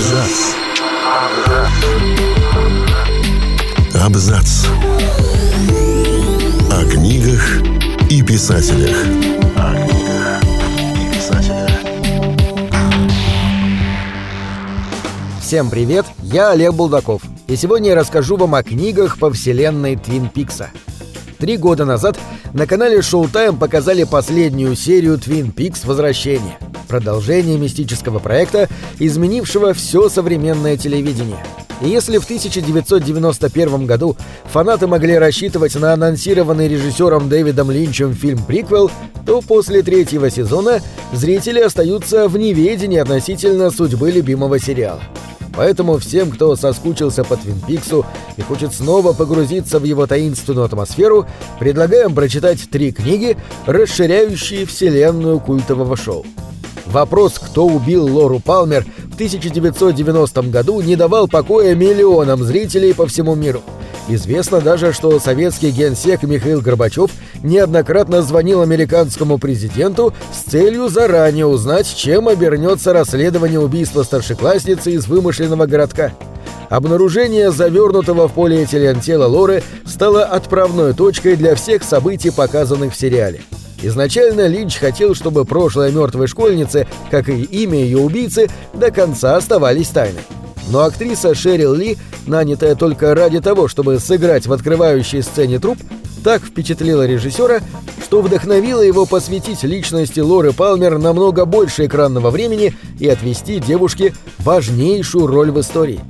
Абзац. Абзац. О книгах и писателях. О книгах и писателях. Всем привет, я Олег Булдаков, и сегодня я расскажу вам о книгах по вселенной Твин Пикса. Три года назад на канале Showtime показали последнюю серию Твин Пикс Возвращение, продолжение мистического проекта, изменившего все современное телевидение. И если в 1991 году фанаты могли рассчитывать на анонсированный режиссером Дэвидом Линчем фильм «Приквел», то после третьего сезона зрители остаются в неведении относительно судьбы любимого сериала. Поэтому всем, кто соскучился по Твин Пиксу и хочет снова погрузиться в его таинственную атмосферу, предлагаем прочитать три книги, расширяющие вселенную культового шоу. Вопрос, кто убил Лору Палмер в 1990 году, не давал покоя миллионам зрителей по всему миру. Известно даже, что советский генсек Михаил Горбачев неоднократно звонил американскому президенту с целью заранее узнать, чем обернется расследование убийства старшеклассницы из вымышленного городка. Обнаружение завернутого в полиэтилен тела Лоры стало отправной точкой для всех событий, показанных в сериале. Изначально Линч хотел, чтобы прошлое мертвой школьницы, как и имя ее убийцы, до конца оставались тайной. Но актриса Шерил Ли, нанятая только ради того, чтобы сыграть в открывающей сцене труп, так впечатлила режиссера, что вдохновила его посвятить личности Лоры Палмер намного больше экранного времени и отвести девушке важнейшую роль в истории.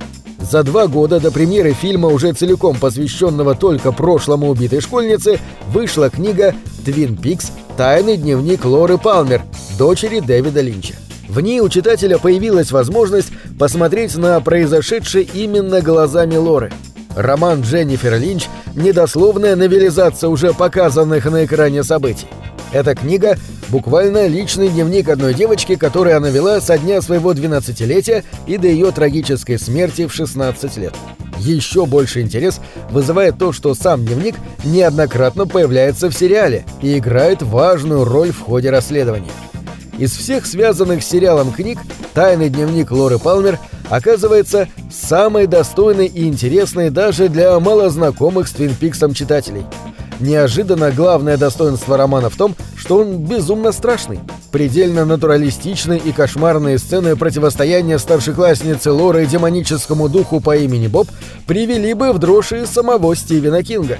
За два года до премьеры фильма, уже целиком посвященного только прошлому убитой школьнице, вышла книга «Твин Пикс. Тайный дневник Лоры Палмер», дочери Дэвида Линча. В ней у читателя появилась возможность посмотреть на произошедшее именно глазами Лоры. Роман Дженнифер Линч – недословная новелизация уже показанных на экране событий. Эта книга – буквально личный дневник одной девочки, которую она вела со дня своего 12-летия и до ее трагической смерти в 16 лет. Еще больше интерес вызывает то, что сам дневник неоднократно появляется в сериале и играет важную роль в ходе расследования. Из всех связанных с сериалом книг «Тайный дневник Лоры Палмер» оказывается самой достойной и интересной даже для малознакомых с Твин Пиксом читателей. Неожиданно главное достоинство романа в том, что он безумно страшный. Предельно натуралистичные и кошмарные сцены противостояния старшеклассницы Лоры демоническому духу по имени Боб привели бы в дрожь и самого Стивена Кинга.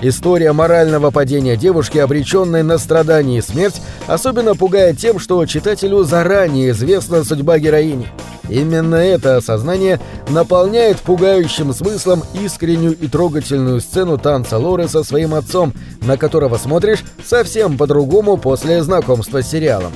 История морального падения девушки, обреченной на страдания и смерть, особенно пугает тем, что читателю заранее известна судьба героини. Именно это осознание наполняет пугающим смыслом искреннюю и трогательную сцену танца Лоры со своим отцом, на которого смотришь совсем по-другому после знакомства с сериалом.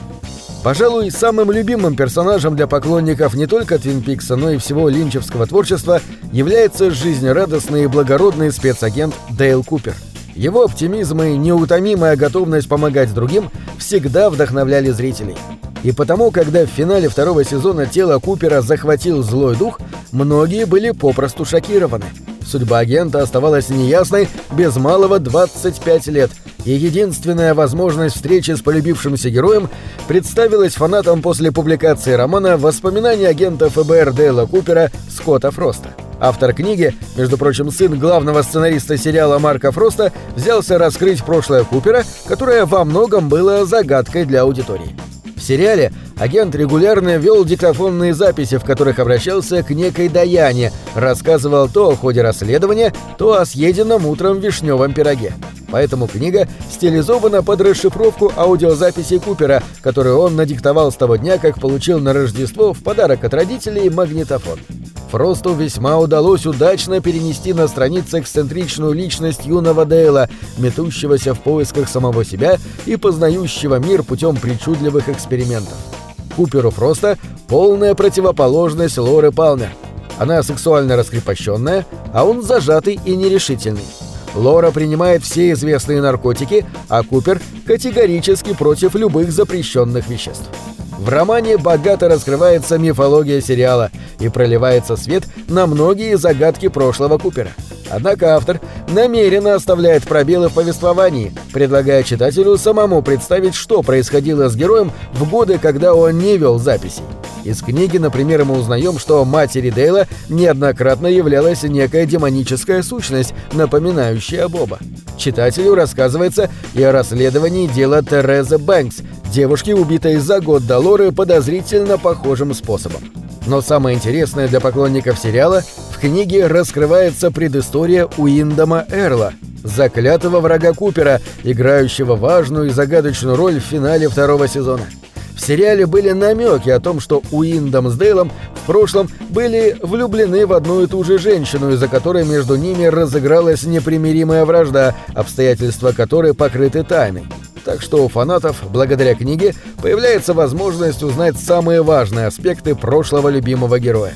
Пожалуй, самым любимым персонажем для поклонников не только Твин Пикса, но и всего линчевского творчества является жизнерадостный и благородный спецагент Дейл Купер. Его оптимизм и неутомимая готовность помогать другим всегда вдохновляли зрителей. И потому, когда в финале второго сезона тело Купера захватил злой дух, многие были попросту шокированы. Судьба агента оставалась неясной без малого 25 лет, и единственная возможность встречи с полюбившимся героем представилась фанатам после публикации романа «Воспоминания агента ФБР Дейла Купера Скотта Фроста». Автор книги, между прочим, сын главного сценариста сериала Марка Фроста, взялся раскрыть прошлое Купера, которое во многом было загадкой для аудитории. В сериале агент регулярно вел диктофонные записи, в которых обращался к некой Даяне, рассказывал то о ходе расследования, то о съеденном утром вишневом пироге. Поэтому книга стилизована под расшифровку аудиозаписей Купера, которую он надиктовал с того дня, как получил на Рождество в подарок от родителей магнитофон. Фросту весьма удалось удачно перенести на страницы эксцентричную личность юного Дейла, метущегося в поисках самого себя и познающего мир путем причудливых экспериментов. Куперу Фроста полная противоположность Лоры Палмер. Она сексуально раскрепощенная, а он зажатый и нерешительный. Лора принимает все известные наркотики, а Купер категорически против любых запрещенных веществ. В романе богато раскрывается мифология сериала и проливается свет на многие загадки прошлого Купера. Однако автор намеренно оставляет пробелы в повествовании, предлагая читателю самому представить, что происходило с героем в годы, когда он не вел записей. Из книги, например, мы узнаем, что матери Дейла неоднократно являлась некая демоническая сущность, напоминающая Боба. Читателю рассказывается и о расследовании дела Терезы Бэнкс, девушки, убитой за год до Лоры подозрительно похожим способом. Но самое интересное для поклонников сериала книге раскрывается предыстория Уиндома Эрла, заклятого врага Купера, играющего важную и загадочную роль в финале второго сезона. В сериале были намеки о том, что Уиндом с Дейлом в прошлом были влюблены в одну и ту же женщину, из-за которой между ними разыгралась непримиримая вражда, обстоятельства которой покрыты тайной. Так что у фанатов, благодаря книге, появляется возможность узнать самые важные аспекты прошлого любимого героя.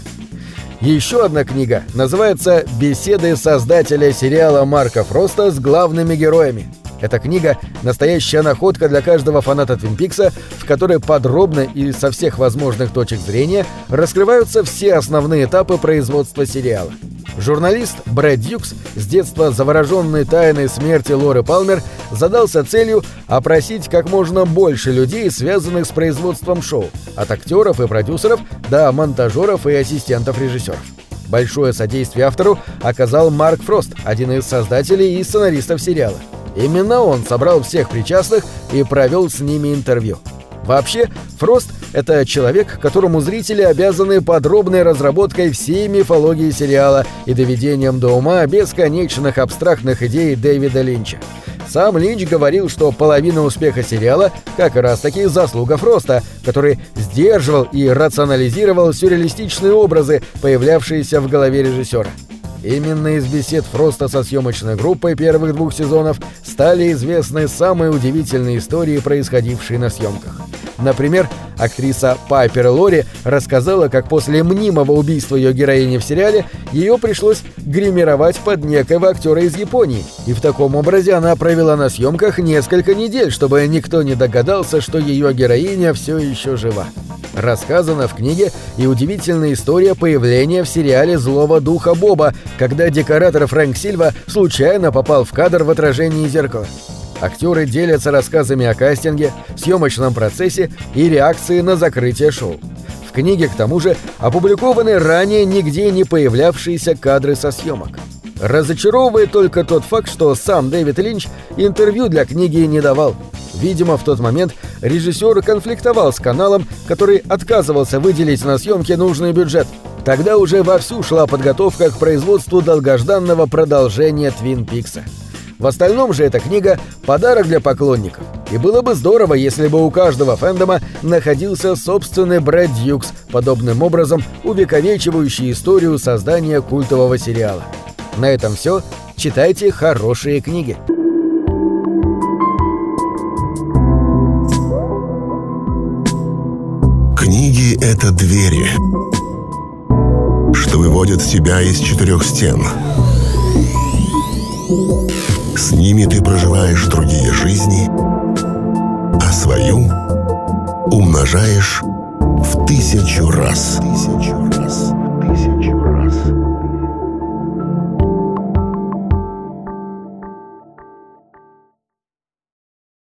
Еще одна книга называется «Беседы создателя сериала Марка Фроста с главными героями». Эта книга – настоящая находка для каждого фаната Твин Пикса, в которой подробно и со всех возможных точек зрения раскрываются все основные этапы производства сериала. Журналист Брэд Дьюкс, с детства завороженный тайной смерти Лоры Палмер, задался целью опросить как можно больше людей, связанных с производством шоу, от актеров и продюсеров до монтажеров и ассистентов режиссеров. Большое содействие автору оказал Марк Фрост, один из создателей и сценаристов сериала. Именно он собрал всех причастных и провел с ними интервью. Вообще, Фрост — это человек, которому зрители обязаны подробной разработкой всей мифологии сериала и доведением до ума бесконечных абстрактных идей Дэвида Линча. Сам Линч говорил, что половина успеха сериала как раз-таки заслуга Фроста, который сдерживал и рационализировал сюрреалистичные образы, появлявшиеся в голове режиссера. Именно из бесед Фроста со съемочной группой первых двух сезонов стали известны самые удивительные истории, происходившие на съемках. Например, актриса Пайпер Лори рассказала, как после мнимого убийства ее героини в сериале ее пришлось гримировать под некоего актера из Японии, и в таком образе она провела на съемках несколько недель, чтобы никто не догадался, что ее героиня все еще жива. Рассказана в книге и удивительная история появления в сериале «Злого духа Боба», когда декоратор Фрэнк Сильва случайно попал в кадр в отражении зеркала. Актеры делятся рассказами о кастинге, съемочном процессе и реакции на закрытие шоу. В книге, к тому же, опубликованы ранее нигде не появлявшиеся кадры со съемок. Разочаровывает только тот факт, что сам Дэвид Линч интервью для книги не давал. Видимо, в тот момент режиссер конфликтовал с каналом, который отказывался выделить на съемки нужный бюджет. Тогда уже вовсю шла подготовка к производству долгожданного продолжения Твин Пикса. В остальном же эта книга – подарок для поклонников. И было бы здорово, если бы у каждого фэндома находился собственный Брэд Дьюкс, подобным образом увековечивающий историю создания культового сериала. На этом все. Читайте хорошие книги. Книги — это двери, что выводят тебя из четырех стен. С ними ты проживаешь другие жизни, а свою умножаешь